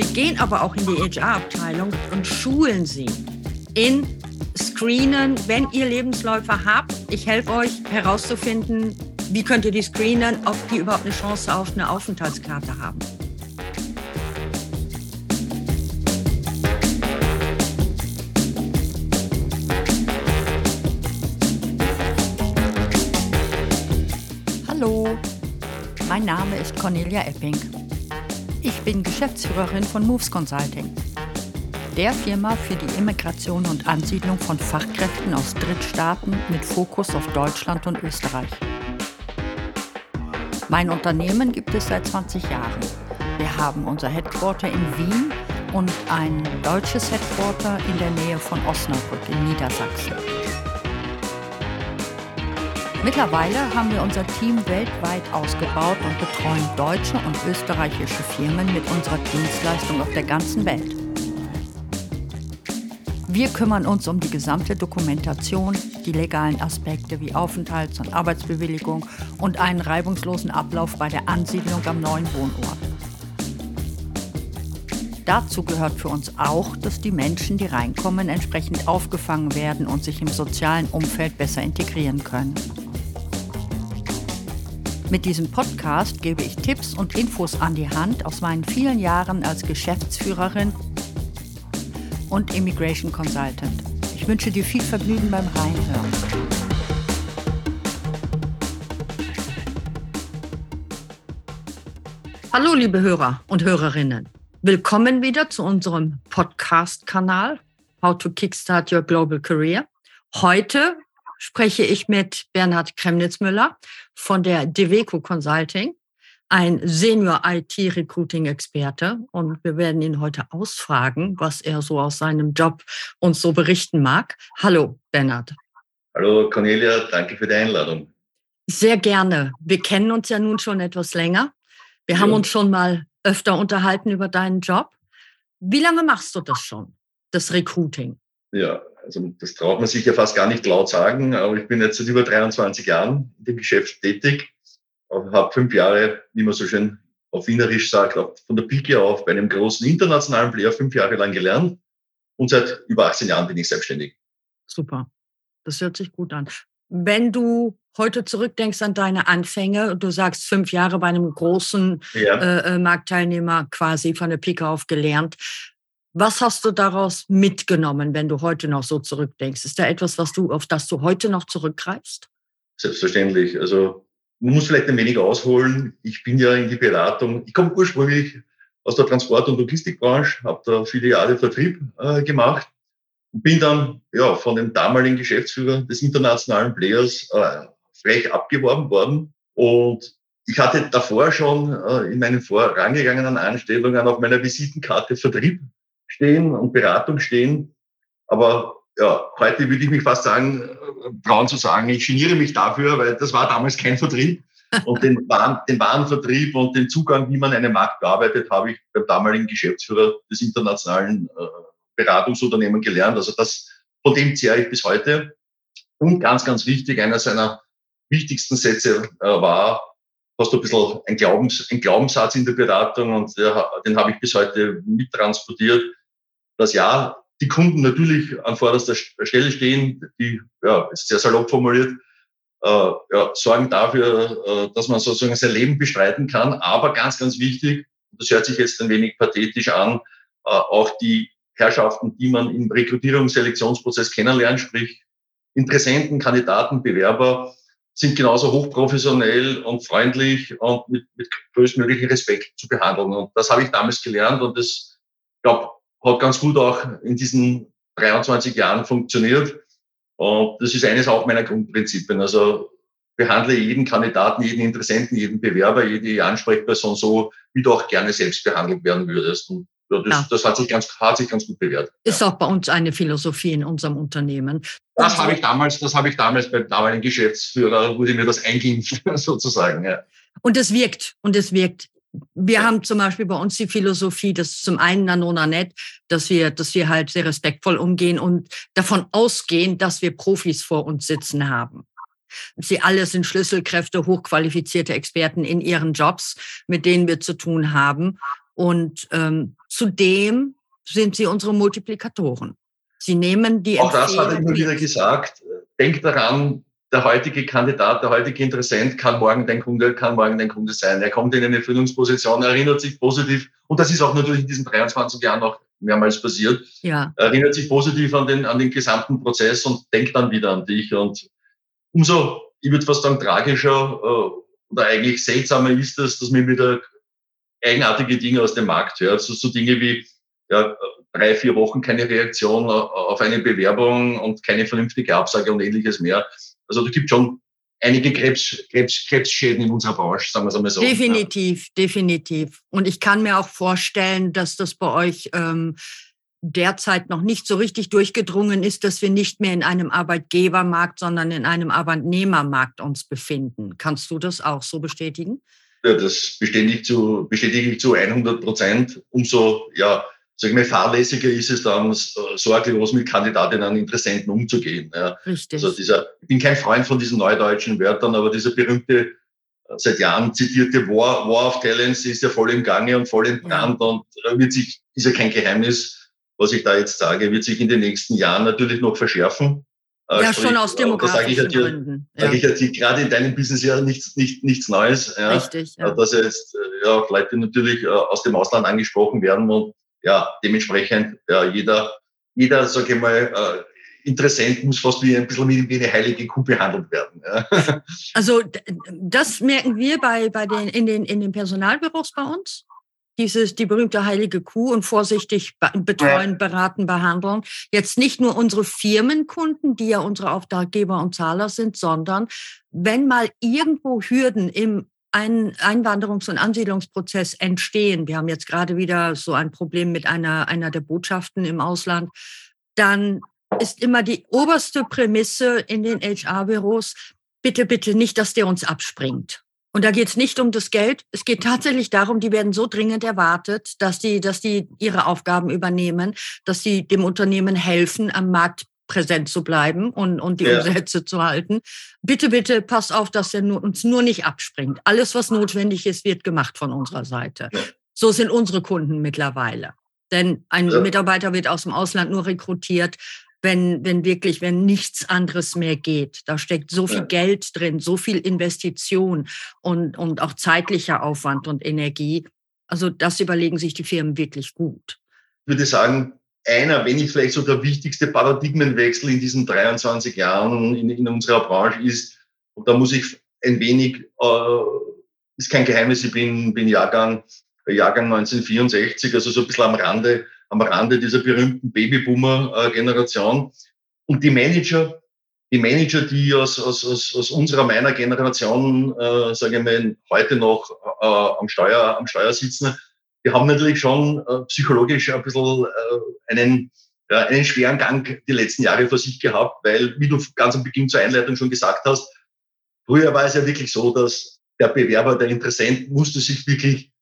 Wir gehen aber auch in die HR-Abteilung und schulen sie in Screenen, wenn ihr Lebensläufe habt. Ich helfe euch herauszufinden, wie könnt ihr die screenen, ob die überhaupt eine Chance auf eine Aufenthaltskarte haben. Hallo, mein Name ist Cornelia Epping. Ich bin Geschäftsführerin von Moves Consulting, der Firma für die Immigration und Ansiedlung von Fachkräften aus Drittstaaten mit Fokus auf Deutschland und Österreich. Mein Unternehmen gibt es seit 20 Jahren. Wir haben unser Headquarter in Wien und ein deutsches Headquarter in der Nähe von Osnabrück in Niedersachsen. Mittlerweile haben wir unser Team weltweit ausgebaut und betreuen deutsche und österreichische Firmen mit unserer Dienstleistung auf der ganzen Welt. Wir kümmern uns um die gesamte Dokumentation, die legalen Aspekte wie Aufenthalts- und Arbeitsbewilligung und einen reibungslosen Ablauf bei der Ansiedlung am neuen Wohnort. Dazu gehört für uns auch, dass die Menschen, die reinkommen, entsprechend aufgefangen werden und sich im sozialen Umfeld besser integrieren können. Mit diesem Podcast gebe ich Tipps und Infos an die Hand aus meinen vielen Jahren als Geschäftsführerin und Immigration Consultant. Ich wünsche dir viel Vergnügen beim Reinhören. Hallo, liebe Hörer und Hörerinnen. Willkommen wieder zu unserem Podcast-Kanal How to Kickstart Your Global Career. Heute spreche ich mit Bernhard Kremnitzmüller von der Deveco Consulting, ein Senior IT Recruiting Experte. Und wir werden ihn heute ausfragen, was er so aus seinem Job uns so berichten mag. Hallo, Bernhard. Hallo, Cornelia. Danke für die Einladung. Sehr gerne. Wir kennen uns ja nun schon etwas länger. Wir ja. haben uns schon mal öfter unterhalten über deinen Job. Wie lange machst du das schon, das Recruiting? Ja, also das traut man sich ja fast gar nicht laut sagen, aber ich bin jetzt seit über 23 Jahren in dem Geschäft tätig, habe fünf Jahre, wie man so schön auf Wienerisch sagt, von der Pike auf bei einem großen internationalen Player fünf Jahre lang gelernt und seit über 18 Jahren bin ich selbstständig. Super, das hört sich gut an. Wenn du heute zurückdenkst an deine Anfänge, du sagst fünf Jahre bei einem großen ja. äh, äh Marktteilnehmer quasi von der Pike auf gelernt, was hast du daraus mitgenommen, wenn du heute noch so zurückdenkst? Ist da etwas, was du, auf das du heute noch zurückgreifst? Selbstverständlich. Also man muss vielleicht ein wenig ausholen. Ich bin ja in die Beratung. Ich komme ursprünglich aus der Transport- und Logistikbranche, habe da viele Jahre Vertrieb äh, gemacht und bin dann ja von dem damaligen Geschäftsführer des internationalen Players äh, frech abgeworben worden. Und ich hatte davor schon äh, in meinen vorangegangenen Anstellungen auf meiner Visitenkarte Vertrieb stehen und Beratung stehen. Aber ja, heute würde ich mich fast sagen, äh, trauen zu sagen, ich geniere mich dafür, weil das war damals kein Vertrieb. Und den, Waren, den Warenvertrieb und den Zugang, wie man einen Markt bearbeitet, habe ich beim damaligen Geschäftsführer des internationalen äh, Beratungsunternehmens gelernt. Also das, von dem zehre ich bis heute. Und ganz, ganz wichtig, einer seiner wichtigsten Sätze äh, war, hast du ein bisschen ein, Glaubens, ein Glaubenssatz in der Beratung und den habe ich bis heute mittransportiert dass ja, die Kunden natürlich an vorderster Stelle stehen, die, ja, ist sehr salopp formuliert, äh, ja, sorgen dafür, äh, dass man sozusagen sein Leben bestreiten kann. Aber ganz, ganz wichtig, das hört sich jetzt ein wenig pathetisch an, äh, auch die Herrschaften, die man im Rekrutierungs-, Selektionsprozess kennenlernt, sprich Interessenten, Kandidaten, Bewerber, sind genauso hochprofessionell und freundlich und mit, mit größtmöglichen Respekt zu behandeln. Und das habe ich damals gelernt und das, glaube hat ganz gut auch in diesen 23 Jahren funktioniert. Und das ist eines auch meiner Grundprinzipien. Also behandle jeden Kandidaten, jeden Interessenten, jeden Bewerber, jede Ansprechperson so, wie du auch gerne selbst behandelt werden würdest. Und ja, das, ja. das hat, sich ganz, hat sich ganz gut bewährt. Ist ja. auch bei uns eine Philosophie in unserem Unternehmen. Das habe ich damals, das habe ich damals beim damaligen Geschäftsführer, wurde mir das eingeimpft, sozusagen. Ja. Und es wirkt, und es wirkt wir haben zum Beispiel bei uns die Philosophie, dass zum einen Nanona nett, dass wir, dass wir halt sehr respektvoll umgehen und davon ausgehen, dass wir Profis vor uns sitzen haben. Sie alle sind Schlüsselkräfte, hochqualifizierte Experten in ihren Jobs, mit denen wir zu tun haben. Und ähm, zudem sind sie unsere Multiplikatoren. Sie nehmen die Auch das hat er immer wieder gesagt. Denk daran, der heutige Kandidat, der heutige Interessent kann morgen dein Kunde, kann morgen dein Kunde sein. Er kommt in eine Führungsposition, erinnert sich positiv, und das ist auch natürlich in diesen 23 Jahren noch mehrmals passiert, ja. erinnert sich positiv an den, an den gesamten Prozess und denkt dann wieder an dich. Und umso, ich würde fast sagen, tragischer äh, oder eigentlich seltsamer ist es, dass man wieder eigenartige Dinge aus dem Markt hört. So, so Dinge wie ja, drei, vier Wochen keine Reaktion auf eine Bewerbung und keine vernünftige Absage und ähnliches mehr. Also da gibt schon einige Krebs, Krebs, Krebsschäden in unserer Branche, sagen wir es einmal so. Definitiv, ja. definitiv. Und ich kann mir auch vorstellen, dass das bei euch ähm, derzeit noch nicht so richtig durchgedrungen ist, dass wir nicht mehr in einem Arbeitgebermarkt, sondern in einem Arbeitnehmermarkt uns befinden. Kannst du das auch so bestätigen? Ja, das bestätige ich zu, bestätige ich zu 100 Prozent. Umso, ja, sag ich mal, fahrlässiger ist es dann, äh, sorglos mit Kandidatinnen und Interessenten umzugehen. Ja. Richtig. Also dieser, ich bin kein Freund von diesen neudeutschen Wörtern, aber dieser berühmte, äh, seit Jahren zitierte War, War of Talents ist ja voll im Gange und voll im Brand ja. und äh, wird sich, ist ja kein Geheimnis, was ich da jetzt sage, wird sich in den nächsten Jahren natürlich noch verschärfen. Ja, Sprich, schon aus demografischen da ich dir, Gründen. Ja. Sage ich ja dir, gerade in deinem Business ja nichts, nicht, nichts Neues. Ja, Richtig. Ja. Dass jetzt ja, Leute natürlich aus dem Ausland angesprochen werden und ja, dementsprechend ja, jeder, jeder, sage ich mal, äh, Interessent muss fast wie ein bisschen wie eine heilige Kuh behandelt werden. Ja. Also das merken wir bei, bei den, in, den, in den Personalbüros bei uns. Dieses, die berühmte heilige Kuh und vorsichtig betreuen, beraten, behandeln. Jetzt nicht nur unsere Firmenkunden, die ja unsere Auftraggeber und Zahler sind, sondern wenn mal irgendwo Hürden im ein Einwanderungs- und Ansiedlungsprozess entstehen, wir haben jetzt gerade wieder so ein Problem mit einer, einer der Botschaften im Ausland, dann ist immer die oberste Prämisse in den HR-Büros, bitte, bitte nicht, dass der uns abspringt. Und da geht es nicht um das Geld. Es geht tatsächlich darum, die werden so dringend erwartet, dass die, dass die ihre Aufgaben übernehmen, dass sie dem Unternehmen helfen, am Markt präsent zu bleiben und, und die ja. Umsätze zu halten. Bitte, bitte, pass auf, dass er nur, uns nur nicht abspringt. Alles, was notwendig ist, wird gemacht von unserer Seite. Ja. So sind unsere Kunden mittlerweile. Denn ein ja. Mitarbeiter wird aus dem Ausland nur rekrutiert, wenn, wenn wirklich, wenn nichts anderes mehr geht. Da steckt so viel Geld drin, so viel Investition und, und auch zeitlicher Aufwand und Energie. Also das überlegen sich die Firmen wirklich gut. Ich würde sagen, einer, wenn nicht vielleicht so der wichtigste Paradigmenwechsel in diesen 23 Jahren in, in unserer Branche ist. Und da muss ich ein wenig, äh, ist kein Geheimnis, ich bin, bin Jahrgang, Jahrgang 1964, also so ein bisschen am Rande, am Rande dieser berühmten Babyboomer-Generation. Und die Manager, die Manager, die aus, aus, aus, aus unserer, meiner Generation, äh, sage ich mal, heute noch äh, am, Steuer, am Steuer sitzen, wir haben natürlich schon äh, psychologisch ein bisschen äh, einen, ja, einen schweren Gang die letzten Jahre vor sich gehabt, weil, wie du ganz am Beginn zur Einleitung schon gesagt hast, früher war es ja wirklich so, dass der Bewerber, der Interessent, musste sich wirklich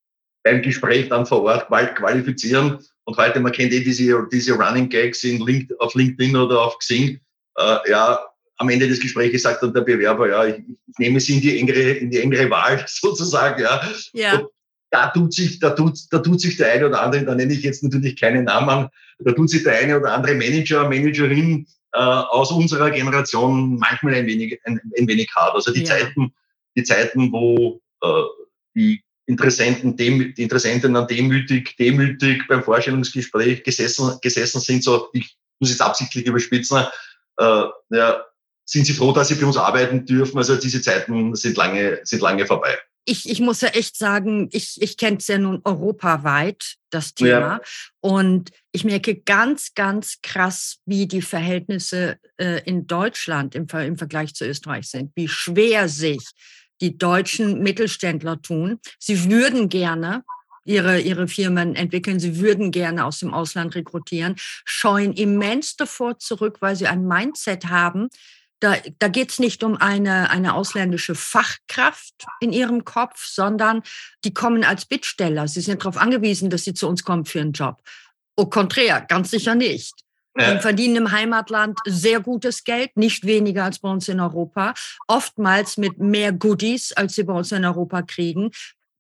beim Gespräch dann vor Ort qualifizieren. Und heute, man kennt eh diese, diese Running Gags in Link, auf LinkedIn oder auf Xing. Äh, ja, am Ende des Gesprächs sagt dann der Bewerber, ja, ich, ich nehme sie in die engere, in die engere Wahl sozusagen, ja. ja da tut sich, da tut, da tut sich der eine oder andere, da nenne ich jetzt natürlich keinen Namen, da tut sich der eine oder andere Manager, Managerin äh, aus unserer Generation manchmal ein wenig, ein, ein wenig hart. Also die ja. Zeiten, die Zeiten, wo äh, die Interessenten, dem, die Interessenten dann demütig, demütig beim Vorstellungsgespräch gesessen, gesessen sind, so, ich muss jetzt absichtlich überspitzen, äh, ja, sind sie froh, dass sie bei uns arbeiten dürfen. Also diese Zeiten sind lange, sind lange vorbei ich, ich muss ja echt sagen, ich, ich kenne es ja nun europaweit, das Thema. Ja. Und ich merke ganz, ganz krass, wie die Verhältnisse äh, in Deutschland im, im Vergleich zu Österreich sind, wie schwer sich die deutschen Mittelständler tun. Sie würden gerne ihre, ihre Firmen entwickeln. Sie würden gerne aus dem Ausland rekrutieren, scheuen immens davor zurück, weil sie ein Mindset haben, da, da geht es nicht um eine, eine ausländische Fachkraft in ihrem Kopf, sondern die kommen als Bittsteller. Sie sind darauf angewiesen, dass sie zu uns kommen für einen Job. Au contraire, ganz sicher nicht. Und verdienen im Heimatland sehr gutes Geld, nicht weniger als bei uns in Europa, oftmals mit mehr Goodies, als sie bei uns in Europa kriegen.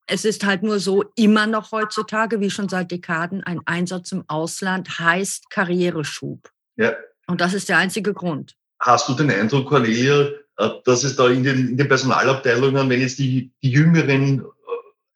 es ist halt nur so, immer noch heutzutage, wie schon seit Dekaden, ein Einsatz im Ausland heißt Karriereschub. Ja. Und das ist der einzige Grund. Hast du den Eindruck, Cornelia, äh, dass es da in den, in den Personalabteilungen, wenn jetzt die, die Jüngeren äh,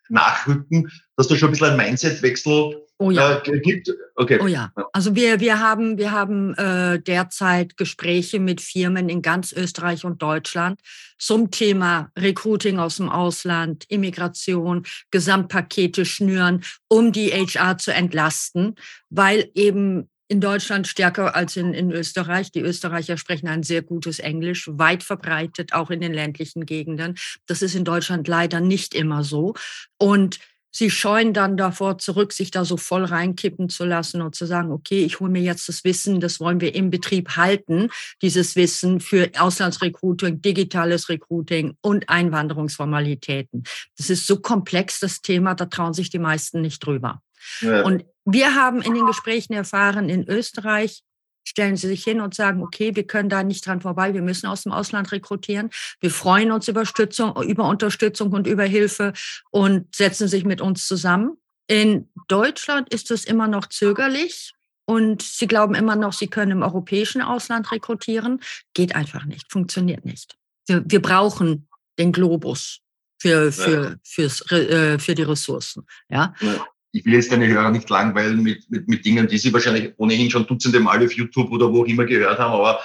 nachrücken, dass da schon ein bisschen ein Mindsetwechsel oh ja. äh, gibt? Okay. Oh ja. Also wir, wir haben, wir haben äh, derzeit Gespräche mit Firmen in ganz Österreich und Deutschland zum Thema Recruiting aus dem Ausland, Immigration, Gesamtpakete schnüren, um die HR zu entlasten, weil eben in Deutschland stärker als in, in Österreich. Die Österreicher sprechen ein sehr gutes Englisch, weit verbreitet, auch in den ländlichen Gegenden. Das ist in Deutschland leider nicht immer so. Und sie scheuen dann davor zurück, sich da so voll reinkippen zu lassen und zu sagen, okay, ich hole mir jetzt das Wissen, das wollen wir im Betrieb halten, dieses Wissen für Auslandsrecruiting, digitales Recruiting und Einwanderungsformalitäten. Das ist so komplex, das Thema, da trauen sich die meisten nicht drüber. Ja. Und wir haben in den Gesprächen erfahren, in Österreich stellen sie sich hin und sagen, okay, wir können da nicht dran vorbei, wir müssen aus dem Ausland rekrutieren. Wir freuen uns über Unterstützung, über Unterstützung und über Hilfe und setzen sich mit uns zusammen. In Deutschland ist es immer noch zögerlich und sie glauben immer noch, sie können im europäischen Ausland rekrutieren. Geht einfach nicht, funktioniert nicht. Wir, wir brauchen den Globus für, für, ja. fürs, äh, für die Ressourcen. Ja? ja ich will jetzt deine Hörer nicht langweilen mit, mit, mit Dingen, die sie wahrscheinlich ohnehin schon dutzende Mal auf YouTube oder wo auch immer gehört haben, aber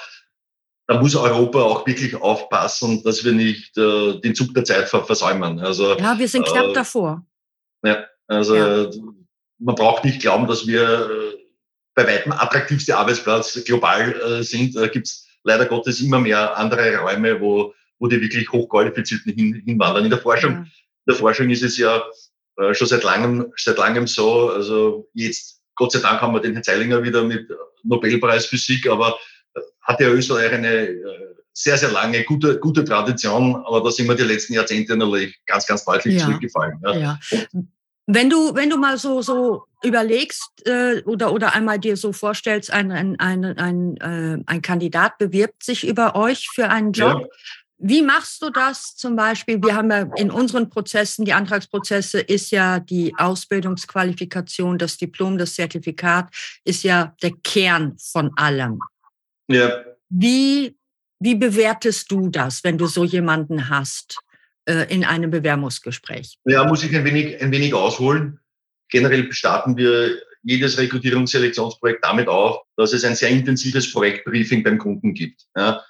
da muss Europa auch wirklich aufpassen, dass wir nicht äh, den Zug der Zeit versäumen. Also, ja, wir sind knapp äh, davor. Ja, also ja. man braucht nicht glauben, dass wir äh, bei weitem attraktivste Arbeitsplatz global äh, sind. Da gibt es leider Gottes immer mehr andere Räume, wo, wo die wirklich Hochqualifizierten hin, hinwandern. In der Forschung, ja. in der Forschung ist es ja äh, schon seit langem, seit langem so. Also jetzt, Gott sei Dank haben wir den Herrn Zeilinger wieder mit Nobelpreis Physik, aber äh, hat ja Österreich eine äh, sehr, sehr lange, gute, gute Tradition, aber da sind wir die letzten Jahrzehnte natürlich ganz, ganz deutlich ja. zurückgefallen. Ja. ja. Wenn du, wenn du mal so, so überlegst äh, oder, oder einmal dir so vorstellst, ein, ein, ein, ein, äh, ein Kandidat bewirbt sich über euch für einen Job, ja. Wie machst du das zum Beispiel? Wir haben ja in unseren Prozessen, die Antragsprozesse, ist ja die Ausbildungsqualifikation, das Diplom, das Zertifikat, ist ja der Kern von allem. Ja. Wie, wie bewertest du das, wenn du so jemanden hast äh, in einem Bewerbungsgespräch? Ja, muss ich ein wenig, ein wenig ausholen. Generell starten wir jedes Rekrutierungsselektionsprojekt damit auf, dass es ein sehr intensives Projektbriefing beim Kunden gibt. Ja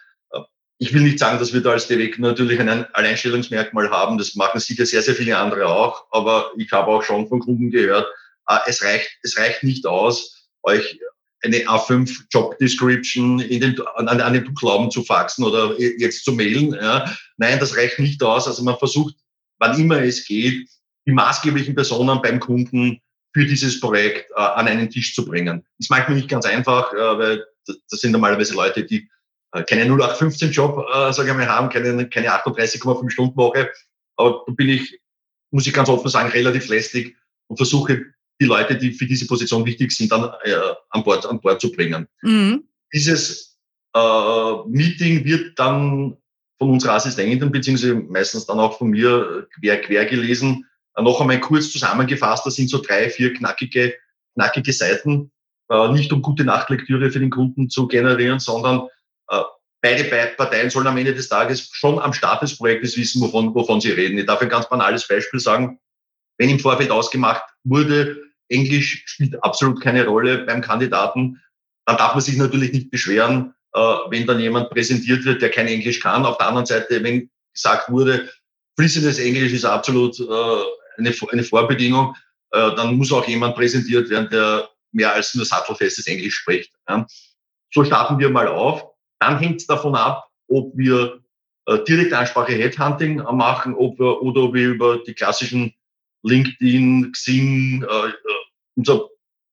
ich will nicht sagen, dass wir da als Direkt natürlich ein Alleinstellungsmerkmal haben. Das machen sicher sehr, sehr viele andere auch. Aber ich habe auch schon von Kunden gehört, äh, es reicht, es reicht nicht aus, euch eine A5 Job Description in den, an, an den Glauben zu faxen oder jetzt zu mailen. Ja. Nein, das reicht nicht aus. Also man versucht, wann immer es geht, die maßgeblichen Personen beim Kunden für dieses Projekt äh, an einen Tisch zu bringen. Ist manchmal nicht ganz einfach, äh, weil das sind normalerweise Leute, die äh, keine 0815-Job, äh, sage ich mal, haben, keine, keine 38,5 Stunden Woche. Aber da bin ich, muss ich ganz offen sagen, relativ lästig und versuche, die Leute, die für diese Position wichtig sind, dann äh, an, Bord, an Bord zu bringen. Mhm. Dieses äh, Meeting wird dann von unserer Assistentin, beziehungsweise meistens dann auch von mir quer, quer gelesen, äh, noch einmal kurz zusammengefasst. Das sind so drei, vier knackige, knackige Seiten. Äh, nicht um gute Nachtlektüre für den Kunden zu generieren, sondern beide Parteien sollen am Ende des Tages schon am Start des Projektes wissen, wovon, wovon sie reden. Ich darf ein ganz banales Beispiel sagen. Wenn im Vorfeld ausgemacht wurde, Englisch spielt absolut keine Rolle beim Kandidaten, dann darf man sich natürlich nicht beschweren, äh, wenn dann jemand präsentiert wird, der kein Englisch kann. Auf der anderen Seite, wenn gesagt wurde, fließendes Englisch ist absolut äh, eine, eine Vorbedingung, dann muss auch jemand präsentiert werden, der mehr als nur sattelfestes Englisch spricht. So starten wir mal auf. Dann hängt es davon ab, ob wir äh, Direktansprache Headhunting machen ob wir, oder ob wir über die klassischen LinkedIn, Xing, äh, äh unser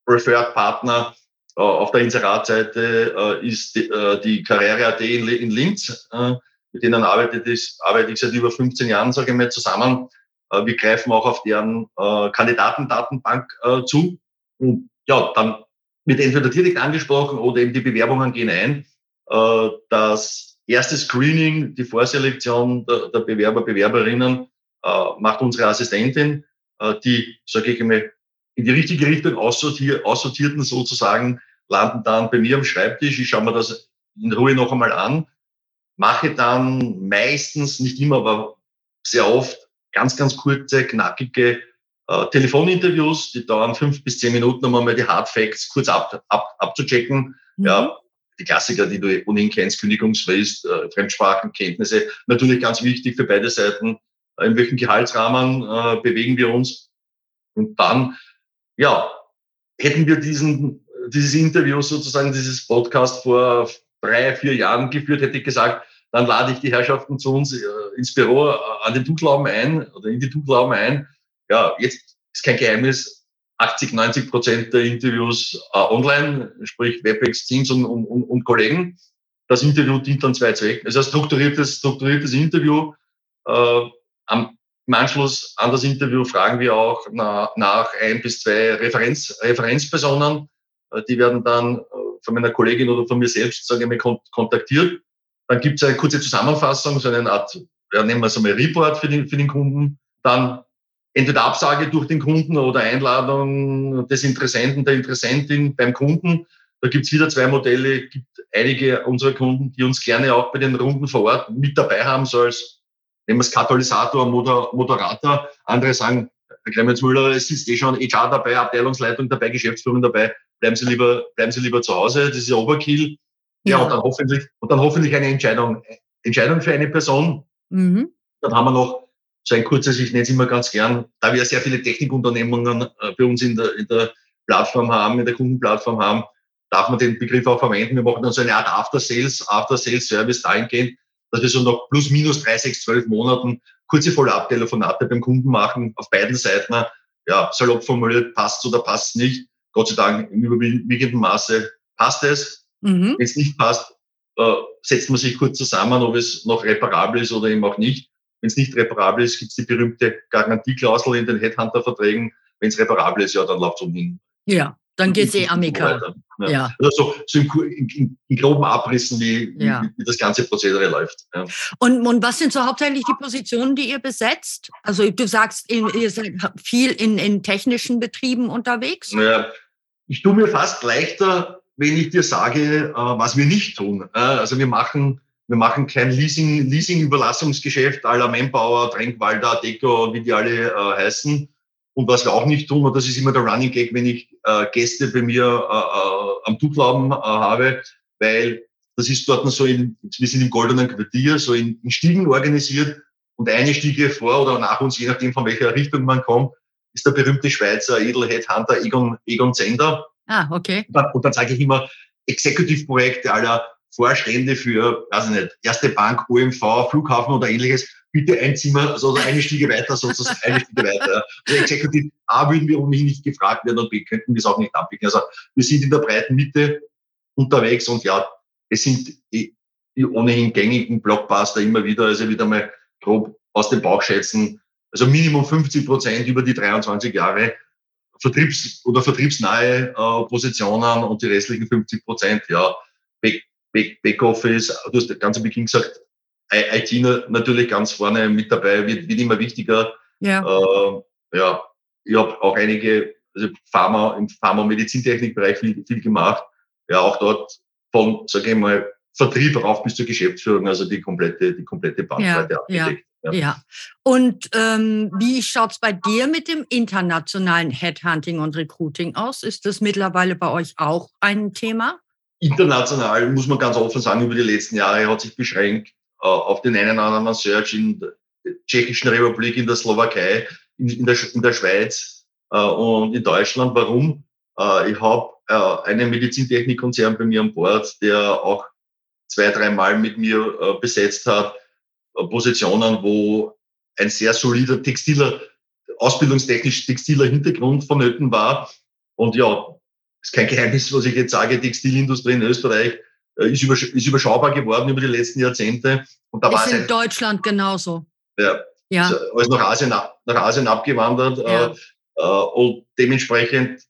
Preferred Partner äh, auf der Inseratseite äh, ist die, äh, die Karriere.at in, in Linz. Äh, mit denen arbeite ich, arbeite ich seit über 15 Jahren, sage ich mal, zusammen. Äh, wir greifen auch auf deren äh, Kandidatendatenbank äh, zu. Und ja, dann wird entweder direkt angesprochen oder eben die Bewerbungen gehen ein. Äh, das erste Screening, die Vorselektion der, Bewerber, Bewerberinnen, äh, macht unsere Assistentin. äh, die, sage ich einmal, in die richtige Richtung aussortier, aussortierten sozusagen, landen dann bei mir am Schreibtisch. Ich schaue mir das in Ruhe noch einmal an, mache dann meistens, nicht immer, aber sehr oft ganz, ganz kurze, knackige äh, Telefoninterviews, die dauern fünf bis zehn Minuten, um einmal die Hard Facts kurz ab, ab, abzuchecken. Mhm. Ja, die Klassiker, die du ohnehin kennst, Kündigungsfrist, äh, Fremdsprachenkenntnisse, natürlich ganz wichtig für beide Seiten. Äh, in welchem Gehaltsrahmen äh, bewegen wir uns? Und dann, ja, hätten wir diesen, dieses Interview sozusagen, dieses Podcast vor drei, vier Jahren geführt, hätte ich gesagt, dann lade ich die Herrschaften zu uns äh, ins Büro äh, an den Tuchlauben ein oder in die Tuchlauben ein. Ja, jetzt ist kein Geheimnis, 80, 90 Prozent der Interviews äh, online, sprich WebEx, Teams und, und, und Kollegen. Das Interview dient dann zwei Zwecken. Also ein strukturiertes, strukturiertes Interview. Äh, am, Im Anschluss an das Interview fragen wir auch nach, nach ein bis zwei Referenz, Referenzpersonen. Äh, die werden dann äh, von meiner Kollegin oder von mir selbst, sage ich mal, kontaktiert. Dann gibt es eine kurze Zusammenfassung, so eine Art, ja, nehmen wir es einmal Report für den, für den Kunden. Dann entweder Absage durch den Kunden oder Einladung des Interessenten, der Interessentin beim Kunden. Da gibt's wieder zwei Modelle. Es gibt einige unserer Kunden, die uns gerne auch bei den Runden vor Ort mit dabei haben, so als nehmen wir es Katalysator, Moder, Moderator. Andere sagen, Herr Clemens Müller, es ist eh schon HR dabei, Abteilungsleitung dabei, Geschäftsführung dabei. Bleiben Sie lieber, bleiben Sie lieber zu Hause. Das ist ja Overkill. Ja, ja und dann hoffentlich, und dann hoffentlich eine Entscheidung, Entscheidung für eine Person. Mhm. Dann haben wir noch so ein kurzes, ich nenne es immer ganz gern, da wir sehr viele Technikunternehmungen äh, bei uns in der, in der Plattform haben, in der Kundenplattform haben, darf man den Begriff auch verwenden. Wir machen dann so eine Art After-Sales, After-Sales-Service dahingehend, dass wir so noch plus minus drei, sechs, zwölf Monaten kurze Follow-up-Telefonate beim Kunden machen, auf beiden Seiten. Ja, salopp formuliert, passt oder passt nicht. Gott sei Dank im überwiegenden Maße passt es. Mhm. Wenn es nicht passt, äh, setzt man sich kurz zusammen, ob es noch reparabel ist oder eben auch nicht. Wenn es nicht reparabel ist, gibt es die berühmte Garantieklausel in den Headhunter-Verträgen. Wenn es reparabel ist, ja, dann läuft es umhin. Ja, dann geht es eh amical. Ja. ja. Also so, in, in, in, groben Abrissen, wie, ja. wie, das ganze Prozedere läuft. Ja. Und, und was sind so hauptsächlich die Positionen, die ihr besetzt? Also du sagst, ihr seid viel in, in technischen Betrieben unterwegs? Ja, ich tue mir fast leichter, wenn ich dir sage, äh, was wir nicht tun. Also wir machen wir machen kein Leasing, Leasing-Überlassungsgeschäft la Manpower, Tränkwalder, Deco, wie die alle äh, heißen. Und was wir auch nicht tun, und das ist immer der Running Gag, wenn ich äh, Gäste bei mir äh, äh, am Tuchlauben äh, habe, weil das ist dort so in, wir sind im goldenen Quartier, so in, in Stiegen organisiert und eine Stiege vor oder nach uns, je nachdem von welcher Richtung man kommt, ist der berühmte Schweizer Edelheadhunter Egon, Egon Zender. Ah, okay. Und dann, und dann sage ich immer, Executive-Projekte aller Vorstände für, weiß ich nicht, Erste Bank, OMV, Flughafen oder ähnliches, bitte ein Zimmer, also eine Stiege weiter, sozusagen eine Stiege weiter. Also Executive A würden wir ohnehin nicht gefragt werden und B könnten wir es auch nicht abwickeln. Also wir sind in der breiten Mitte unterwegs und ja, es sind die, die ohnehin gängigen Blockbuster immer wieder, also wieder mal grob aus dem Bauch schätzen, also Minimum 50 Prozent über die 23 Jahre Vertriebs- oder vertriebsnahe äh, Positionen und die restlichen 50 Prozent, ja, Backoffice, du hast ganz am Beginn gesagt, IT natürlich ganz vorne mit dabei, wird, wird immer wichtiger. Ja. Äh, ja, ich habe auch einige, also Pharma, im Pharma- und Medizintechnikbereich viel, viel gemacht. Ja, auch dort von, sage ich mal, Vertrieb rauf bis zur Geschäftsführung, also die komplette, die komplette Bandbreite ja, abgedeckt. Ja, ja. ja. Und ähm, wie schaut's bei dir mit dem internationalen Headhunting und Recruiting aus? Ist das mittlerweile bei euch auch ein Thema? International, muss man ganz offen sagen, über die letzten Jahre hat sich beschränkt äh, auf den einen oder anderen Search in der Tschechischen Republik, in der Slowakei, in, in, der, in der Schweiz äh, und in Deutschland. Warum? Äh, ich habe äh, einen Medizintechnikkonzern bei mir an Bord, der auch zwei, dreimal mit mir äh, besetzt hat, äh, Positionen, wo ein sehr solider textiler, ausbildungstechnisch textiler Hintergrund vonnöten war. Und ja, ist kein Geheimnis, was ich jetzt sage, Textilindustrie in Österreich äh, ist, übersch ist überschaubar geworden über die letzten Jahrzehnte. Und da ist war in ein, Deutschland genauso. Ja, ja. Ist alles nach Asien, nach Asien abgewandert. Ja. Äh, äh, und dementsprechend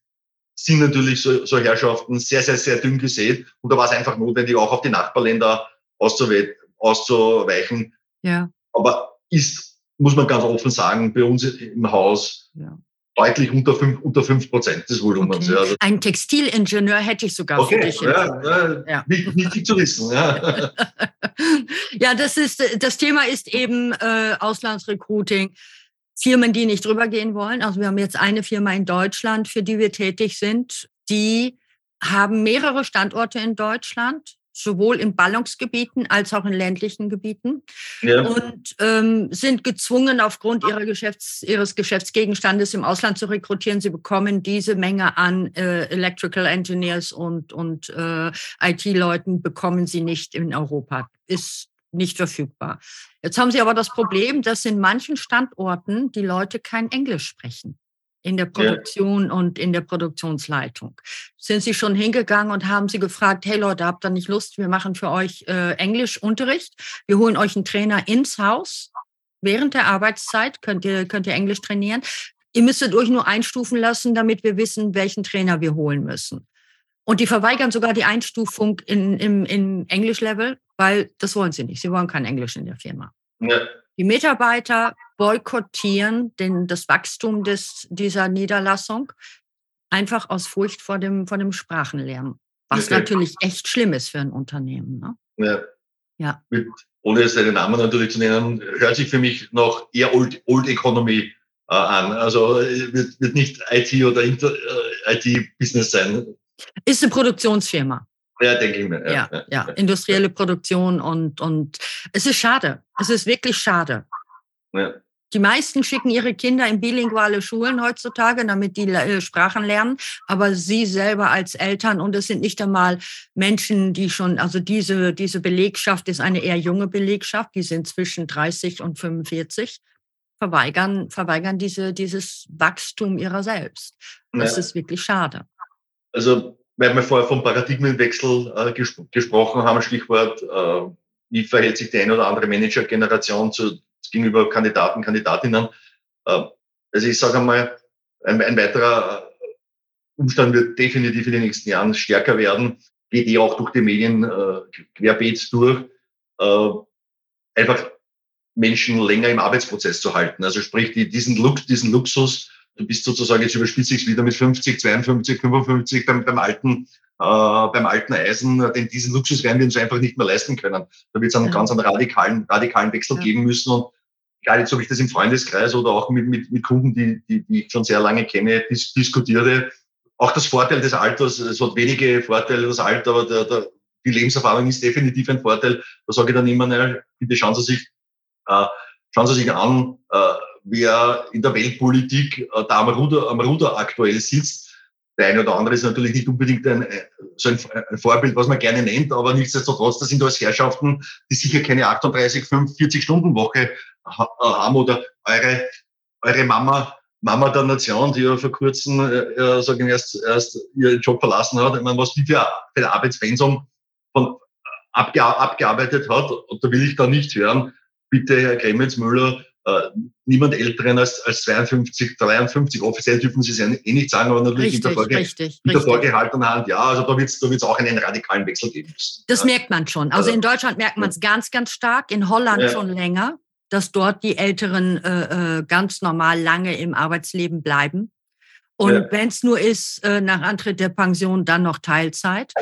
sind natürlich so, so Herrschaften sehr, sehr, sehr dünn gesät. Und da war es einfach notwendig, auch auf die Nachbarländer auszuweichen. Ja. Aber ist muss man ganz offen sagen, bei uns im Haus ja. Deutlich unter fünf, unter fünf Prozent des Volumens. Okay. Also, Ein Textilingenieur hätte ich sogar okay, für dich. Ja, ja, ja. Wichtig zu wissen. Ja. ja, das ist das Thema ist eben äh, Auslandsrecruiting. Firmen, die nicht drüber gehen wollen. Also wir haben jetzt eine Firma in Deutschland, für die wir tätig sind, die haben mehrere Standorte in Deutschland, sowohl in Ballungsgebieten als auch in ländlichen Gebieten ja. und ähm, sind gezwungen, aufgrund ihrer Geschäfts-, ihres Geschäftsgegenstandes im Ausland zu rekrutieren. Sie bekommen diese Menge an äh, Electrical Engineers und, und äh, IT-Leuten, bekommen sie nicht in Europa. Ist nicht verfügbar. Jetzt haben sie aber das Problem, dass in manchen Standorten die Leute kein Englisch sprechen in der Produktion ja. und in der Produktionsleitung. Sind Sie schon hingegangen und haben Sie gefragt, hey Leute, habt ihr nicht Lust, wir machen für euch äh, Englischunterricht, wir holen euch einen Trainer ins Haus, während der Arbeitszeit könnt ihr, könnt ihr Englisch trainieren. Ihr müsstet euch nur einstufen lassen, damit wir wissen, welchen Trainer wir holen müssen. Und die verweigern sogar die Einstufung in, im, in Englisch-Level, weil das wollen sie nicht. Sie wollen kein Englisch in der Firma. Ja. Die Mitarbeiter boykottieren den, das Wachstum des, dieser Niederlassung einfach aus Furcht vor dem, vor dem Sprachenlernen. Was okay. natürlich echt schlimm ist für ein Unternehmen. Ne? Ja. ja. Mit, ohne seinen Namen natürlich zu nennen, hört sich für mich noch eher Old, Old Economy äh, an. Also äh, wird, wird nicht IT oder äh, IT-Business sein. Ist eine Produktionsfirma. Ja, denke ich mir. Ja, ja, ja, industrielle Produktion und, und es ist schade. Es ist wirklich schade. Ja. Die meisten schicken ihre Kinder in bilinguale Schulen heutzutage, damit die äh, Sprachen lernen. Aber sie selber als Eltern, und es sind nicht einmal Menschen, die schon, also diese, diese Belegschaft ist eine eher junge Belegschaft, die sind zwischen 30 und 45, verweigern, verweigern diese, dieses Wachstum ihrer selbst. Das ja. ist wirklich schade. Also weil wir vorher vom Paradigmenwechsel äh, ges gesprochen haben, Stichwort, äh, wie verhält sich die eine oder andere Managergeneration zu, gegenüber Kandidaten, Kandidatinnen. Äh, also ich sage einmal, ein, ein weiterer Umstand wird definitiv in den nächsten Jahren stärker werden, geht eh auch durch die Medien äh, querbeet durch, äh, einfach Menschen länger im Arbeitsprozess zu halten. Also sprich, die, diesen, Lux, diesen Luxus du bist sozusagen, jetzt überspitze ich es wieder mit 50, 52, 55 beim, beim alten äh, beim alten Eisen, denn diesen Luxus werden wir uns einfach nicht mehr leisten können. Da wird es einen ja. ganz einen radikalen, radikalen Wechsel ja. geben müssen. Und gerade jetzt, ob ich das im Freundeskreis oder auch mit, mit, mit Kunden, die, die, die ich schon sehr lange kenne, dis diskutiere, auch das Vorteil des Alters, es hat wenige Vorteile, das Alter, aber der, der, die Lebenserfahrung ist definitiv ein Vorteil. Da sage ich dann immer, naja, bitte schauen Sie sich, äh, schauen Sie sich an, äh, wer in der Weltpolitik äh, da am Ruder, am Ruder aktuell sitzt. Der eine oder andere ist natürlich nicht unbedingt ein, äh, so ein, ein Vorbild, was man gerne nennt, aber nichtsdestotrotz, das sind alles Herrschaften, die sicher keine 38, 5, 40 Stunden Woche haben oder eure, eure Mama, Mama der Nation, die ja vor kurzem, äh, sagen erst, erst ihren Job verlassen hat. Ich meine, was die für, für Arbeitspensum von, abge, abgearbeitet hat, und da will ich da nicht hören, bitte Herr Kremens-Müller, äh, niemand Älteren als, als 52, 53. Offiziell dürfen sie es ja eh nicht sagen, aber natürlich richtig, mit der, Vorge richtig, mit der vorgehaltenen Hand, ja, also da wird es da wird's auch einen radikalen Wechsel geben müssen. Das ja. merkt man schon. Also in Deutschland merkt man es ganz, ganz stark, in Holland ja. schon länger, dass dort die Älteren äh, äh ganz normal lange im Arbeitsleben bleiben. Und ja. wenn es nur ist, äh, nach Antritt der Pension dann noch Teilzeit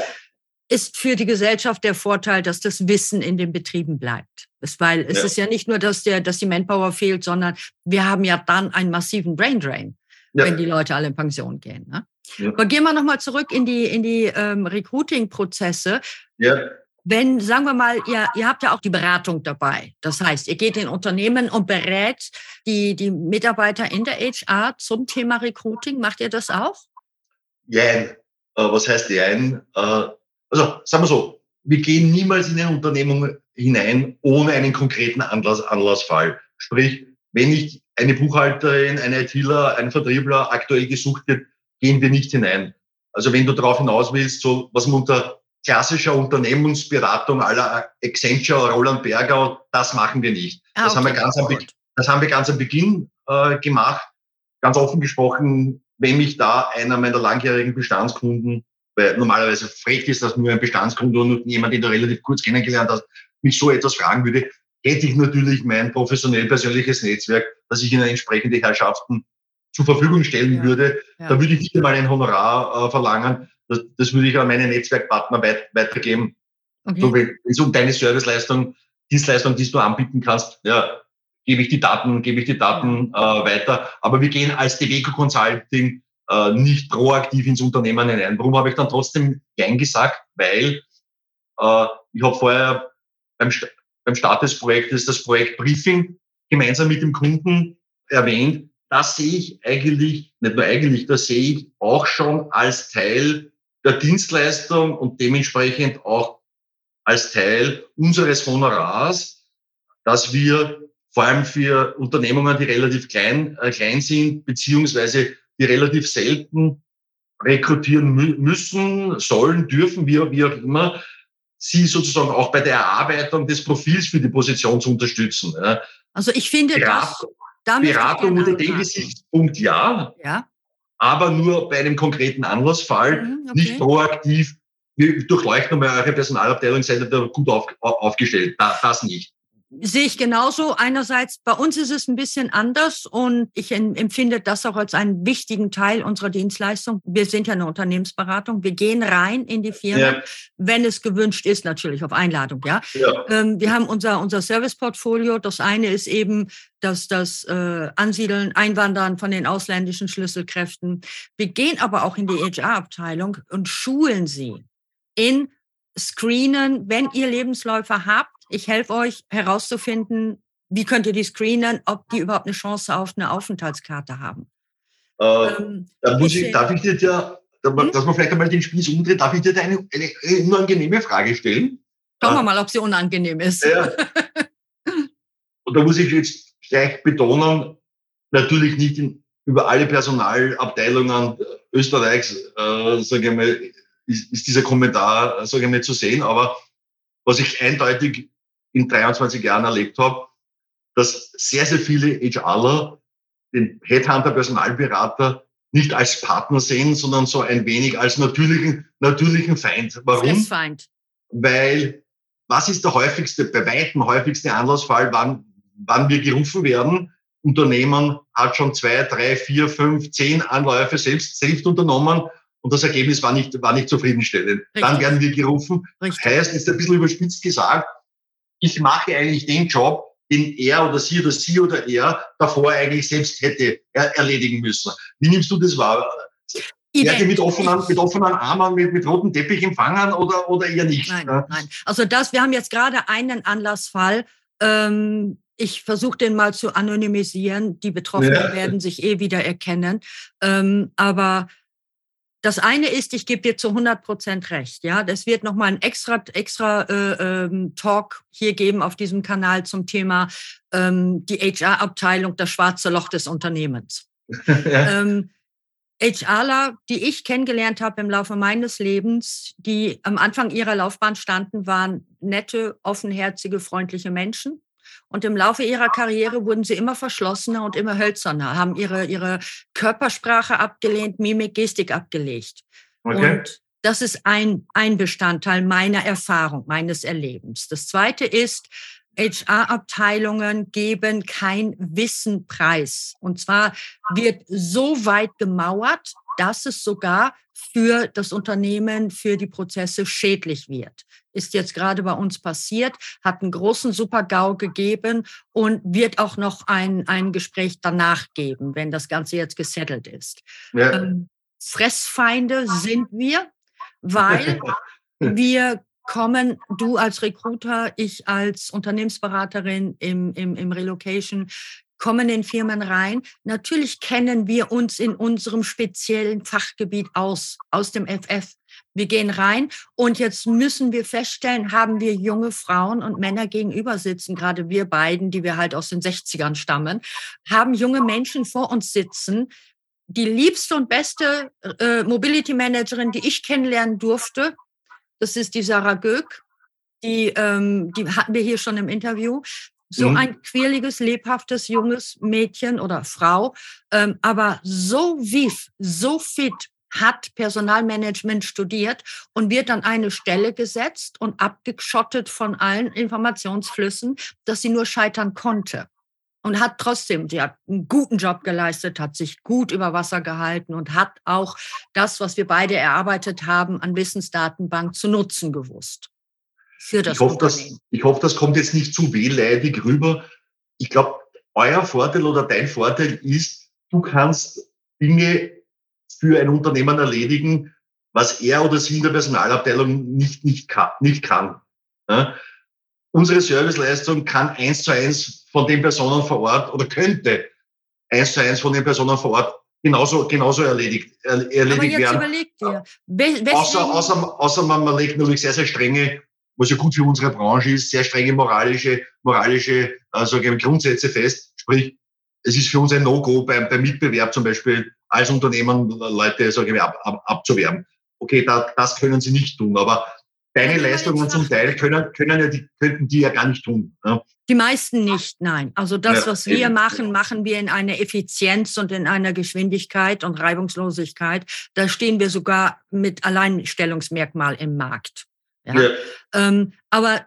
ist für die Gesellschaft der Vorteil, dass das Wissen in den Betrieben bleibt. Das, weil es ja. ist ja nicht nur, dass, der, dass die Manpower fehlt, sondern wir haben ja dann einen massiven Brain Drain, ja. wenn die Leute alle in Pension gehen. Ne? Ja. Aber gehen wir nochmal zurück in die, in die ähm, Recruiting-Prozesse. Ja. Wenn, sagen wir mal, ihr, ihr habt ja auch die Beratung dabei. Das heißt, ihr geht in Unternehmen und berät die, die Mitarbeiter in der HR zum Thema Recruiting. Macht ihr das auch? Jein. Äh, was heißt jein? Äh, also sagen wir so, wir gehen niemals in eine Unternehmung hinein ohne einen konkreten Anlass, Anlassfall. Sprich, wenn nicht eine Buchhalterin, ein ITler, ein Vertriebler aktuell gesucht wird, gehen wir nicht hinein. Also wenn du darauf hinaus willst, so was man unter klassischer Unternehmensberatung aller Accenture, Roland Berger, das machen wir nicht. Ah, das, haben wir ganz am das haben wir ganz am Beginn äh, gemacht. Ganz offen gesprochen, wenn mich da einer meiner langjährigen Bestandskunden weil normalerweise frech ist, dass nur ein Bestandskunde und jemand, den du relativ kurz kennengelernt hast, mich so etwas fragen würde, hätte ich natürlich mein professionell persönliches Netzwerk, das ich Ihnen entsprechende Herrschaften zur Verfügung stellen ja. würde. Ja. Da würde ich nicht einmal ein Honorar äh, verlangen. Das, das, würde ich an meine Netzwerkpartner weit, weitergeben. Okay. So, wenn es um deine Serviceleistung, Dienstleistung, die du anbieten kannst, ja, gebe ich die Daten, gebe ich die Daten äh, weiter. Aber wir gehen als DWCO Consulting äh, nicht proaktiv ins Unternehmen hinein. Warum habe ich dann trotzdem Nein gesagt? Weil äh, ich habe vorher beim, beim Start des Projektes das Projekt Briefing gemeinsam mit dem Kunden erwähnt. Das sehe ich eigentlich, nicht nur eigentlich, das sehe ich auch schon als Teil der Dienstleistung und dementsprechend auch als Teil unseres Honorars, dass wir vor allem für Unternehmungen, die relativ klein, äh, klein sind, beziehungsweise die relativ selten rekrutieren mü müssen, sollen, dürfen, wie, wie auch immer, sie sozusagen auch bei der Erarbeitung des Profils für die Position zu unterstützen. Ja. Also ich finde Beratung, das, Beratung unter dem Gesichtspunkt ja, ja, aber nur bei einem konkreten Anlassfall, mhm, okay. nicht proaktiv. Wir durchleuchten mal eure Personalabteilung, seid ihr da gut auf, aufgestellt. Das nicht. Sehe ich genauso. Einerseits, bei uns ist es ein bisschen anders und ich empfinde das auch als einen wichtigen Teil unserer Dienstleistung. Wir sind ja eine Unternehmensberatung. Wir gehen rein in die Firma, ja. wenn es gewünscht ist, natürlich auf Einladung, ja. ja. Ähm, wir haben unser, unser Serviceportfolio. Das eine ist eben das, das äh, Ansiedeln, Einwandern von den ausländischen Schlüsselkräften. Wir gehen aber auch in die HR-Abteilung und schulen sie in Screenen, wenn ihr Lebensläufer habt ich helfe euch herauszufinden, wie könnt ihr die screenen, ob die überhaupt eine Chance auf eine Aufenthaltskarte haben. Äh, ähm, da muss ich, darf ich dir ja, hm? dass man vielleicht einmal den Spieß umdreht, darf ich dir eine, eine, unangenehme Frage stellen? Schauen wir äh, mal, ob sie unangenehm ist. Ja. Und da muss ich jetzt gleich betonen, natürlich nicht in, über alle Personalabteilungen Österreichs, äh, sage ich mal, ist, ist dieser Kommentar, sage ich mal, zu sehen, aber was ich eindeutig in 23 Jahren erlebt habe, dass sehr, sehr viele HRler den Headhunter, Personalberater nicht als Partner sehen, sondern so ein wenig als natürlichen, natürlichen Feind. Warum? Feind. Weil, was ist der häufigste, bei weitem häufigste Anlassfall, wann, wann wir gerufen werden? Unternehmen hat schon zwei, drei, vier, fünf, zehn Anläufe selbst, selbst unternommen und das Ergebnis war nicht, war nicht zufriedenstellend. Richtig. Dann werden wir gerufen. Richtig. Heißt, ist ein bisschen überspitzt gesagt, ich mache eigentlich den Job, den er oder sie oder sie oder er davor eigentlich selbst hätte erledigen müssen. Wie nimmst du das wahr? Werde mit offenen, mit offenen Armen, mit, mit rotem Teppich empfangen oder, oder eher nicht? Nein, ja? nein. Also das, wir haben jetzt gerade einen Anlassfall. Ähm, ich versuche den mal zu anonymisieren. Die Betroffenen ja. werden sich eh wieder erkennen. Ähm, aber das eine ist, ich gebe dir zu 100 Prozent recht. Ja, das wird noch mal ein extra extra äh, ähm, Talk hier geben auf diesem Kanal zum Thema ähm, die HR-Abteilung, das schwarze Loch des Unternehmens. ja. ähm, HRler, die ich kennengelernt habe im Laufe meines Lebens, die am Anfang ihrer Laufbahn standen, waren nette, offenherzige, freundliche Menschen. Und im Laufe ihrer Karriere wurden sie immer verschlossener und immer hölzerner, haben ihre, ihre Körpersprache abgelehnt, Mimik, Gestik abgelegt. Okay. Und das ist ein, ein Bestandteil meiner Erfahrung, meines Erlebens. Das zweite ist, HR-Abteilungen geben kein Wissen preis. Und zwar wird so weit gemauert, dass es sogar für das Unternehmen, für die Prozesse schädlich wird. Ist jetzt gerade bei uns passiert, hat einen großen Super-GAU gegeben und wird auch noch ein, ein Gespräch danach geben, wenn das Ganze jetzt gesettelt ist. Ja. Ähm, Fressfeinde sind wir, weil wir kommen, du als Recruiter, ich als Unternehmensberaterin im, im, im Relocation, kommen in Firmen rein. Natürlich kennen wir uns in unserem speziellen Fachgebiet aus, aus dem FF. Wir gehen rein und jetzt müssen wir feststellen, haben wir junge Frauen und Männer gegenüber sitzen, gerade wir beiden, die wir halt aus den 60ern stammen, haben junge Menschen vor uns sitzen. Die liebste und beste äh, Mobility Managerin, die ich kennenlernen durfte, das ist die Sarah Göck. Die, ähm, die hatten wir hier schon im Interview so mhm. ein quirliges, lebhaftes, junges Mädchen oder Frau, ähm, aber so wief, so fit, hat Personalmanagement studiert und wird an eine Stelle gesetzt und abgeschottet von allen Informationsflüssen, dass sie nur scheitern konnte. Und hat trotzdem, sie hat einen guten Job geleistet, hat sich gut über Wasser gehalten und hat auch das, was wir beide erarbeitet haben, an Wissensdatenbank zu nutzen gewusst. Für das ich hoffe, das, ich hoffe, das kommt jetzt nicht zu wehleidig rüber. Ich glaube, euer Vorteil oder dein Vorteil ist, du kannst Dinge für ein Unternehmen erledigen, was er oder sie in der Personalabteilung nicht, nicht kann. Nicht kann. Ja? Unsere Serviceleistung kann eins zu eins von den Personen vor Ort oder könnte eins zu eins von den Personen vor Ort genauso, genauso erledigt, erledigt Aber jetzt werden. Überleg dir. Außer, außer, außer man, man legt natürlich sehr, sehr strenge, was ja gut für unsere Branche ist, sehr strenge moralische, moralische äh, sage ich, Grundsätze fest. Sprich, es ist für uns ein No-Go beim, beim Mitbewerb zum Beispiel als Unternehmen Leute sage ich, ab, ab, abzuwerben. Okay, da, das können sie nicht tun, aber deine Leistungen zum Teil können, können ja die, könnten die ja gar nicht tun. Ja. Die meisten nicht, nein. Also das, ja, was wir eben. machen, machen wir in einer Effizienz und in einer Geschwindigkeit und Reibungslosigkeit. Da stehen wir sogar mit Alleinstellungsmerkmal im Markt. Ja. ja. Ähm, aber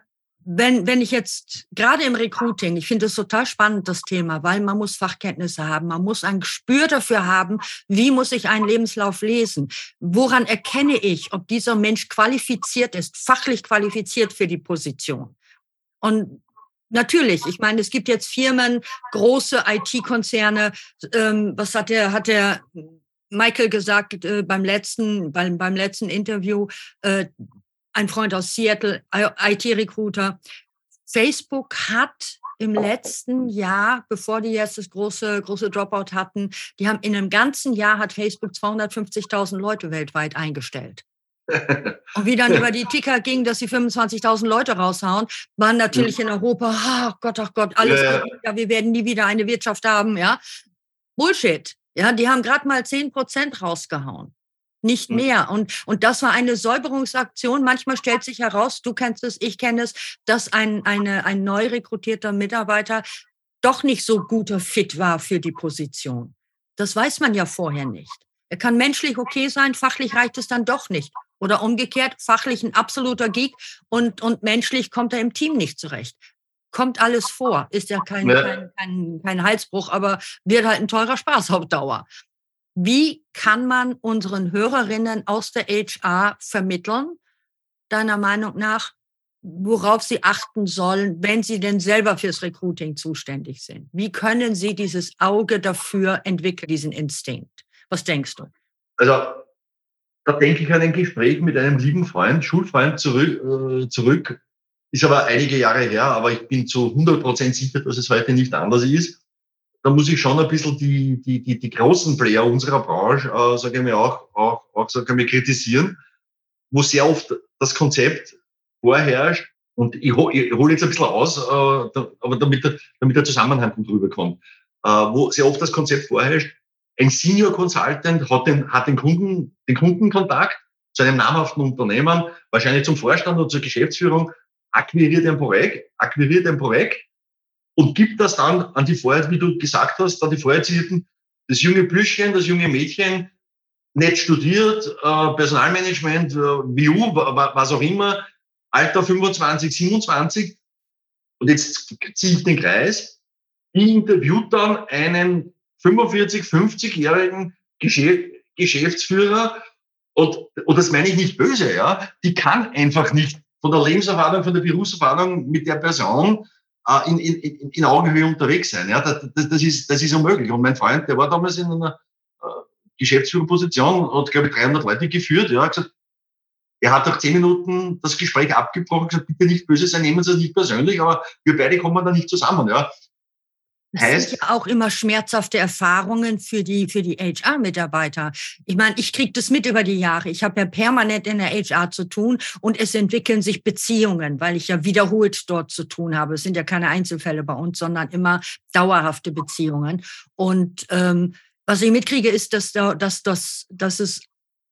wenn, wenn ich jetzt gerade im Recruiting, ich finde es total spannend, das Thema, weil man muss Fachkenntnisse haben, man muss ein Gespür dafür haben, wie muss ich einen Lebenslauf lesen? Woran erkenne ich, ob dieser Mensch qualifiziert ist, fachlich qualifiziert für die Position? Und Natürlich, ich meine, es gibt jetzt Firmen, große IT-Konzerne. Ähm, was hat der, hat der Michael gesagt äh, beim letzten, beim, beim letzten Interview? Äh, ein Freund aus Seattle, IT-Recruiter. Facebook hat im letzten Jahr, bevor die jetzt das große, große Dropout hatten, die haben in einem ganzen Jahr hat Facebook 250.000 Leute weltweit eingestellt. Und wie dann über die Ticker ging, dass sie 25.000 Leute raushauen, waren natürlich in Europa, oh Gott, oh Gott, alles, ja, ja. wir werden nie wieder eine Wirtschaft haben, ja. Bullshit. Ja, die haben gerade mal 10 Prozent rausgehauen nicht hm. mehr. Und, und das war eine Säuberungsaktion. Manchmal stellt sich heraus, du kennst es, ich kenne es, dass ein, eine, ein neu rekrutierter Mitarbeiter doch nicht so guter Fit war für die Position. Das weiß man ja vorher nicht. Er kann menschlich okay sein, fachlich reicht es dann doch nicht. Oder umgekehrt, fachlich ein absoluter Geek und, und menschlich kommt er im Team nicht zurecht. Kommt alles vor. Ist ja kein, ja. kein, kein, kein Halsbruch, aber wird halt ein teurer Spaß auf Dauer. Wie kann man unseren Hörerinnen aus der HR vermitteln, deiner Meinung nach, worauf sie achten sollen, wenn sie denn selber fürs Recruiting zuständig sind? Wie können sie dieses Auge dafür entwickeln, diesen Instinkt? Was denkst du? Also, da denke ich an ein Gespräch mit einem lieben Freund, Schulfreund zurück, äh, zurück. Ist aber einige Jahre her, aber ich bin zu 100 Prozent sicher, dass es heute nicht anders ist da muss ich schon ein bisschen die, die, die, die großen Player unserer Branche, äh, sage ich mir auch, auch, auch sage ich mir, kritisieren, wo sehr oft das Konzept vorherrscht, und ich, ich hole jetzt ein bisschen aus, äh, aber damit damit der Zusammenhang gut rüberkommt, äh, wo sehr oft das Konzept vorherrscht, ein Senior Consultant hat den, hat den Kunden, den Kundenkontakt zu einem namhaften Unternehmen, wahrscheinlich zum Vorstand oder zur Geschäftsführung, akquiriert ein Projekt, akquiriert ein Projekt, und gibt das dann an die vorher, wie du gesagt hast, an die Vorherzierten, das junge Blüschchen, das junge Mädchen, nicht studiert, äh, Personalmanagement, äh, WU, was auch immer, Alter 25, 27. Und jetzt ziehe ich den Kreis. Die interviewt dann einen 45, 50-jährigen Geschäftsführer und, und das meine ich nicht böse, ja. Die kann einfach nicht von der Lebenserfahrung, von der Berufserfahrung mit der Person äh, in, in, in Augenhöhe unterwegs sein. Ja, das, das, ist, das ist unmöglich. Und mein Freund, der war damals in einer äh, Geschäftsführerposition, hat, glaube ich, 300 Leute geführt. Ja, gesagt, er hat nach zehn Minuten das Gespräch abgebrochen, gesagt, bitte nicht böse sein, nehmen Sie es nicht persönlich, aber wir beide kommen da nicht zusammen. Ja. Das heißt, sind ja auch immer schmerzhafte Erfahrungen für die, für die HR-Mitarbeiter. Ich meine, ich kriege das mit über die Jahre. Ich habe ja permanent in der HR zu tun und es entwickeln sich Beziehungen, weil ich ja wiederholt dort zu tun habe. Es sind ja keine Einzelfälle bei uns, sondern immer dauerhafte Beziehungen. Und ähm, was ich mitkriege, ist, dass, da, dass, dass, dass es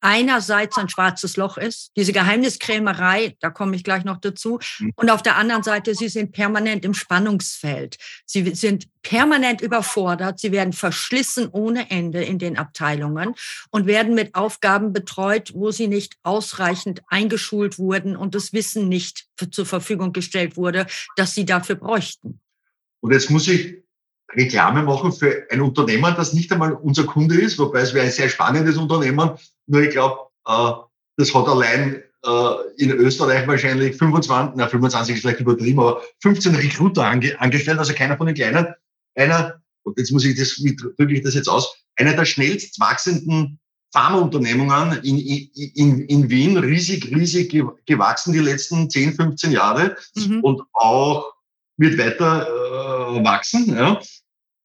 einerseits ein schwarzes Loch ist, diese Geheimniskrämerei, da komme ich gleich noch dazu, mhm. und auf der anderen Seite, sie sind permanent im Spannungsfeld. Sie sind permanent überfordert, sie werden verschlissen ohne Ende in den Abteilungen und werden mit Aufgaben betreut, wo sie nicht ausreichend eingeschult wurden und das Wissen nicht zur Verfügung gestellt wurde, dass sie dafür bräuchten. Und jetzt muss ich Reklame machen für ein Unternehmen, das nicht einmal unser Kunde ist, wobei es wäre ein sehr spannendes Unternehmen. Nur ich glaube, äh, das hat allein äh, in Österreich wahrscheinlich 25, na 25 ist vielleicht übertrieben, aber 15 Recruiter ange, angestellt, also keiner von den Kleinen. Einer, und jetzt muss ich das, wie drücke ich das jetzt aus, einer der schnellst wachsenden Pharmaunternehmungen in, in, in Wien, riesig, riesig gewachsen die letzten 10, 15 Jahre mhm. und auch wird weiter äh, wachsen. Ja.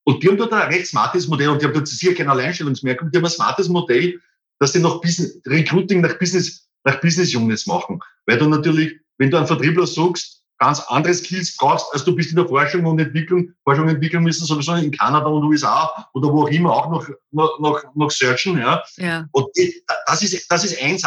Und die haben dort ein recht smartes Modell und die haben dort sicher kein Alleinstellungsmerkmal, die haben ein smartes Modell, dass die noch Business, Recruiting nach Business, nach Business Units machen. Weil du natürlich, wenn du einen Vertriebler suchst, ganz andere Skills brauchst, als du bist in der Forschung und Entwicklung. Forschung und Entwicklung müssen sowieso in Kanada und USA oder wo auch immer auch noch, noch, noch, noch searchen, ja. ja. Und das ist, das ist ein,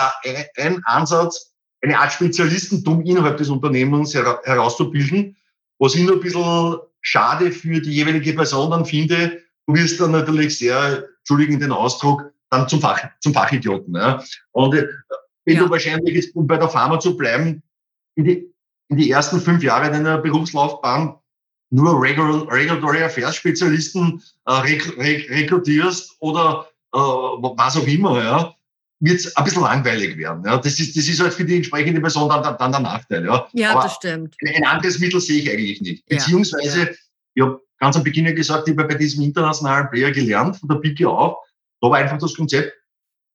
ein Ansatz, eine Art Spezialistentum innerhalb des Unternehmens herauszubilden, was ich nur ein bisschen schade für die jeweilige Person dann finde, du wirst dann natürlich sehr, entschuldigen den Ausdruck, dann zum, Fach, zum Fachidioten. Ja. Und äh, wenn ja. du wahrscheinlich jetzt, um bei der Pharma zu bleiben, in die, in die ersten fünf Jahre deiner Berufslaufbahn nur Regular, Regulatory Affairs Spezialisten äh, rek rek rekrutierst oder äh, was auch immer, ja, wird es ein bisschen langweilig werden. Ja. Das, ist, das ist halt für die entsprechende Person dann, dann der Nachteil. Ja, ja Aber das stimmt. Ein anderes Mittel sehe ich eigentlich nicht. Beziehungsweise, ja. ich habe ganz am Beginn ja gesagt, ich habe bei diesem internationalen Player gelernt, von der Pike auf. Da war einfach das Konzept,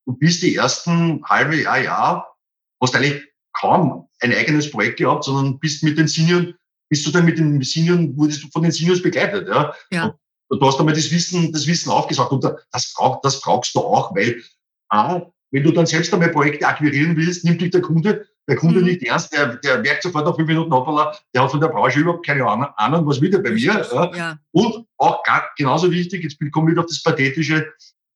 du bist die ersten halbe Jahr, Jahr, hast eigentlich kaum ein eigenes Projekt gehabt, sondern bist mit den Senioren, bist du dann mit den Senioren, wurdest du von den Seniors begleitet. Ja. ja. Und du hast einmal das Wissen, das Wissen aufgesagt. Und das, brauch, das brauchst du auch, weil A, wenn du dann selbst einmal Projekte akquirieren willst, nimmt dich der Kunde, der Kunde mhm. nicht ernst, der, der merkt sofort nach fünf Minuten, hoppala, der hat von der Branche überhaupt keine Ahnung, was will der bei mir. Ja. Und auch genauso wichtig, jetzt komme ich wieder auf das Pathetische,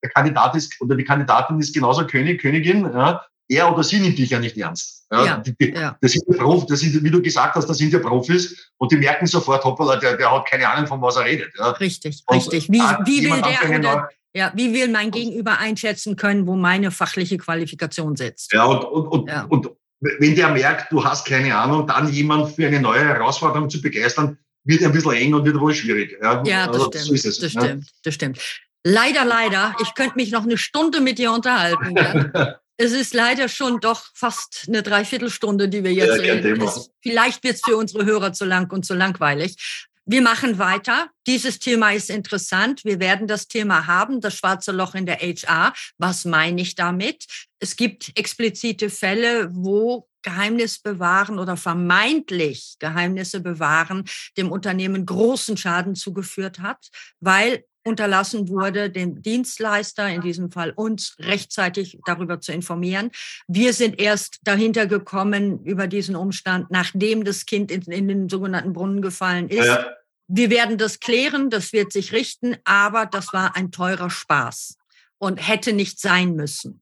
der Kandidat ist oder die Kandidatin ist genauso König, Königin, ja, er oder sie nimmt dich ja nicht ernst. Ja, ja, die, die, ja. Das sind ja Profis, das sind, wie du gesagt hast, das sind ja Profis und die merken sofort, hoppala, der, der hat keine Ahnung, von was er redet. Ja. Richtig, und richtig. Wie, wie will der oder, ja, wie will mein Gegenüber einschätzen können, wo meine fachliche Qualifikation sitzt? Ja, und, und, und, ja. und wenn der merkt, du hast keine Ahnung, dann jemand für eine neue Herausforderung zu begeistern, wird ein bisschen eng und wird wohl schwierig. Ja, ja das, also, stimmt, so das, das stimmt. Das stimmt. Leider, leider. Ich könnte mich noch eine Stunde mit dir unterhalten. Ja? es ist leider schon doch fast eine Dreiviertelstunde, die wir jetzt ja, reden. Es, vielleicht wird es für unsere Hörer zu lang und zu langweilig. Wir machen weiter. Dieses Thema ist interessant. Wir werden das Thema haben, das schwarze Loch in der HR. Was meine ich damit? Es gibt explizite Fälle, wo Geheimnis bewahren oder vermeintlich Geheimnisse bewahren dem Unternehmen großen Schaden zugeführt hat, weil unterlassen wurde, den Dienstleister, in diesem Fall uns, rechtzeitig darüber zu informieren. Wir sind erst dahinter gekommen über diesen Umstand, nachdem das Kind in, in den sogenannten Brunnen gefallen ist. Ja. Wir werden das klären, das wird sich richten, aber das war ein teurer Spaß und hätte nicht sein müssen.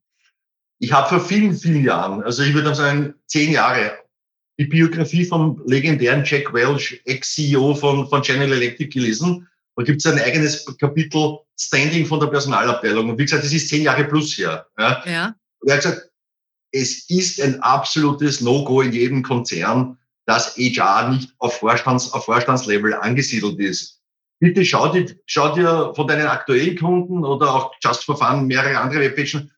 Ich habe vor vielen, vielen Jahren, also ich würde sagen zehn Jahre, die Biografie vom legendären Jack Welch, Ex-CEO von, von General Electric gelesen da gibt es ein eigenes Kapitel Standing von der Personalabteilung. Und wie gesagt, das ist zehn Jahre plus her. Ja. ja. Und er hat gesagt, es ist ein absolutes No-Go in jedem Konzern, dass HR nicht auf, Vorstands, auf Vorstandslevel angesiedelt ist. Bitte schau dir, schau dir von deinen aktuellen Kunden oder auch Just for Fun mehrere andere Webpagen,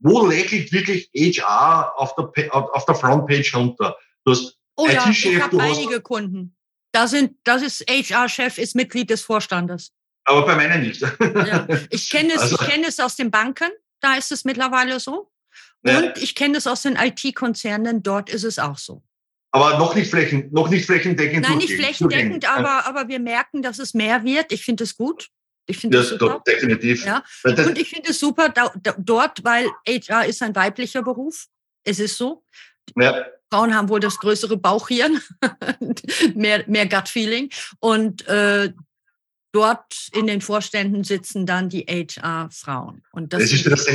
wo lächelt wirklich HR auf der, auf der Frontpage runter? Du hast oh ja, ich habe einige Kunden. Da sind, das ist HR-Chef, ist Mitglied des Vorstandes. Aber bei meinen nicht. Ja. Ich kenne es, also. ich kenne es aus den Banken, da ist es mittlerweile so. Und ja. ich kenne es aus den IT-Konzernen, dort ist es auch so. Aber noch nicht, flächen, noch nicht flächendeckend. Nein, nicht flächendeckend, aber, aber wir merken, dass es mehr wird. Ich finde es gut. Ich finde das super. definitiv. Ja. Und ich finde es super da, da, dort, weil HR ist ein weiblicher Beruf. Es ist so. Ja. Frauen haben wohl das größere Bauchhirn, mehr, mehr Gut-Feeling. Und äh, dort in den Vorständen sitzen dann die HR-Frauen. Und das, das ist das,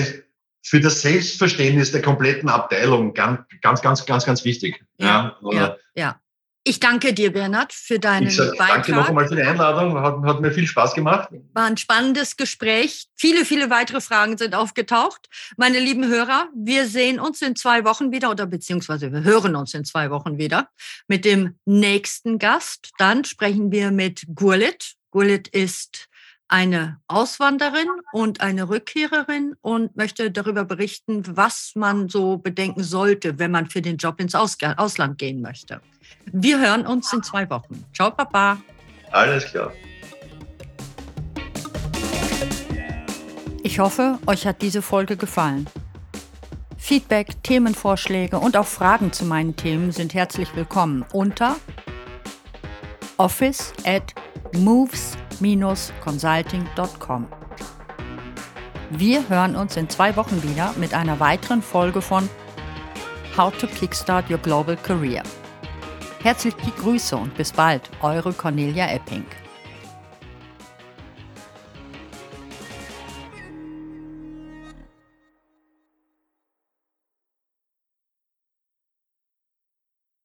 für das Selbstverständnis der kompletten Abteilung ganz, ganz, ganz, ganz, ganz wichtig. Ja, ja, ja. ja. Ich danke dir, Bernhard, für deinen ich sag, Beitrag. Danke noch einmal für die Einladung. Hat, hat, mir viel Spaß gemacht. War ein spannendes Gespräch. Viele, viele weitere Fragen sind aufgetaucht. Meine lieben Hörer, wir sehen uns in zwei Wochen wieder oder beziehungsweise wir hören uns in zwei Wochen wieder mit dem nächsten Gast. Dann sprechen wir mit Gurlit. Gurlit ist eine Auswanderin und eine Rückkehrerin und möchte darüber berichten, was man so bedenken sollte, wenn man für den Job ins Ausland gehen möchte. Wir hören uns in zwei Wochen. Ciao, Papa. Alles klar. Ich hoffe, euch hat diese Folge gefallen. Feedback, Themenvorschläge und auch Fragen zu meinen Themen sind herzlich willkommen unter office at moves-consulting.com. Wir hören uns in zwei Wochen wieder mit einer weiteren Folge von How to Kickstart Your Global Career. Herzliche Grüße und bis bald, eure Cornelia Epping.